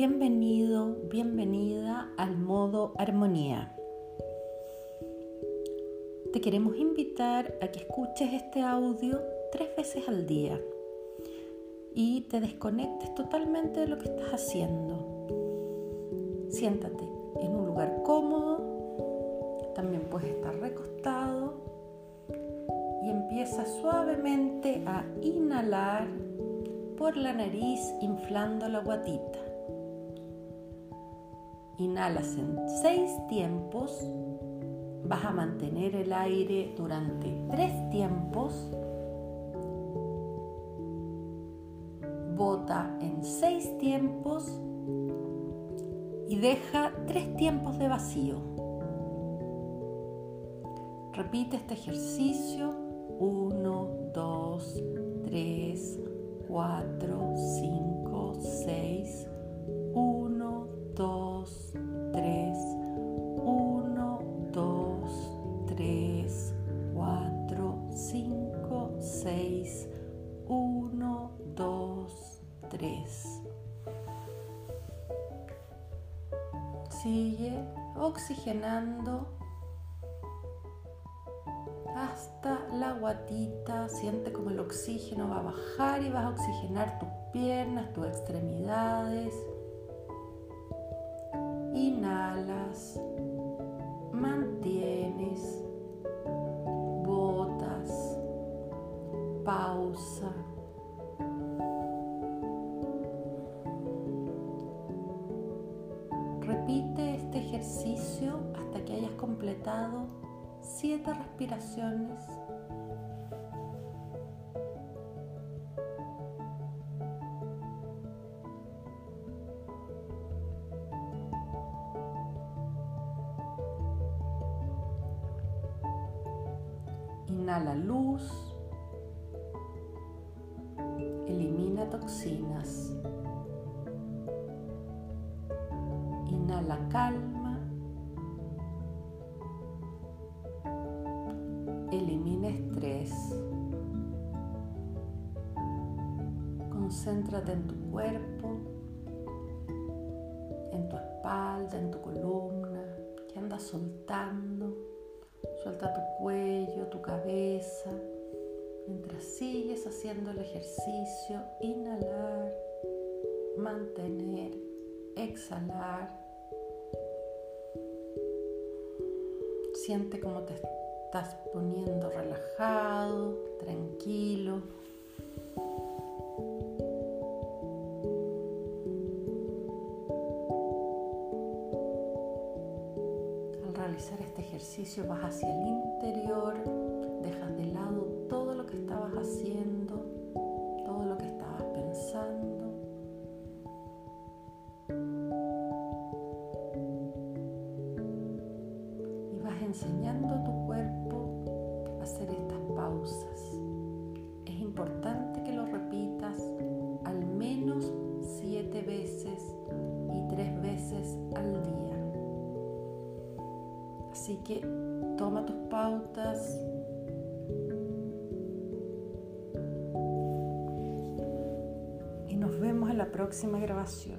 Bienvenido, bienvenida al modo armonía. Te queremos invitar a que escuches este audio tres veces al día y te desconectes totalmente de lo que estás haciendo. Siéntate en un lugar cómodo, también puedes estar recostado y empieza suavemente a inhalar por la nariz inflando la guatita. Inhalas en seis tiempos, vas a mantener el aire durante tres tiempos, bota en seis tiempos y deja tres tiempos de vacío. Repite este ejercicio. 1, 2, 3, 4, 5, 6, 6, 1, 2, 3. Sigue oxigenando hasta la guatita, siente como el oxígeno va a bajar y vas a oxigenar tus piernas, tus extremidades. Inhalas, mantienes, pausa. Repite este ejercicio hasta que hayas completado siete respiraciones. Inhala luz, toxinas, inhala calma, elimina estrés. Concéntrate en tu cuerpo, en tu espalda, en tu columna, que andas soltando. Suelta tu cuello, tu cabeza, mientras sigues haciendo el ejercicio. Inhalar, mantener, exhalar. Siente cómo te estás poniendo relajado, tranquilo. Al realizar este ejercicio vas hacia el interior, dejas de lado todo lo que estabas haciendo, enseñando a tu cuerpo a hacer estas pausas. Es importante que lo repitas al menos siete veces y tres veces al día. Así que toma tus pautas. Y nos vemos en la próxima grabación.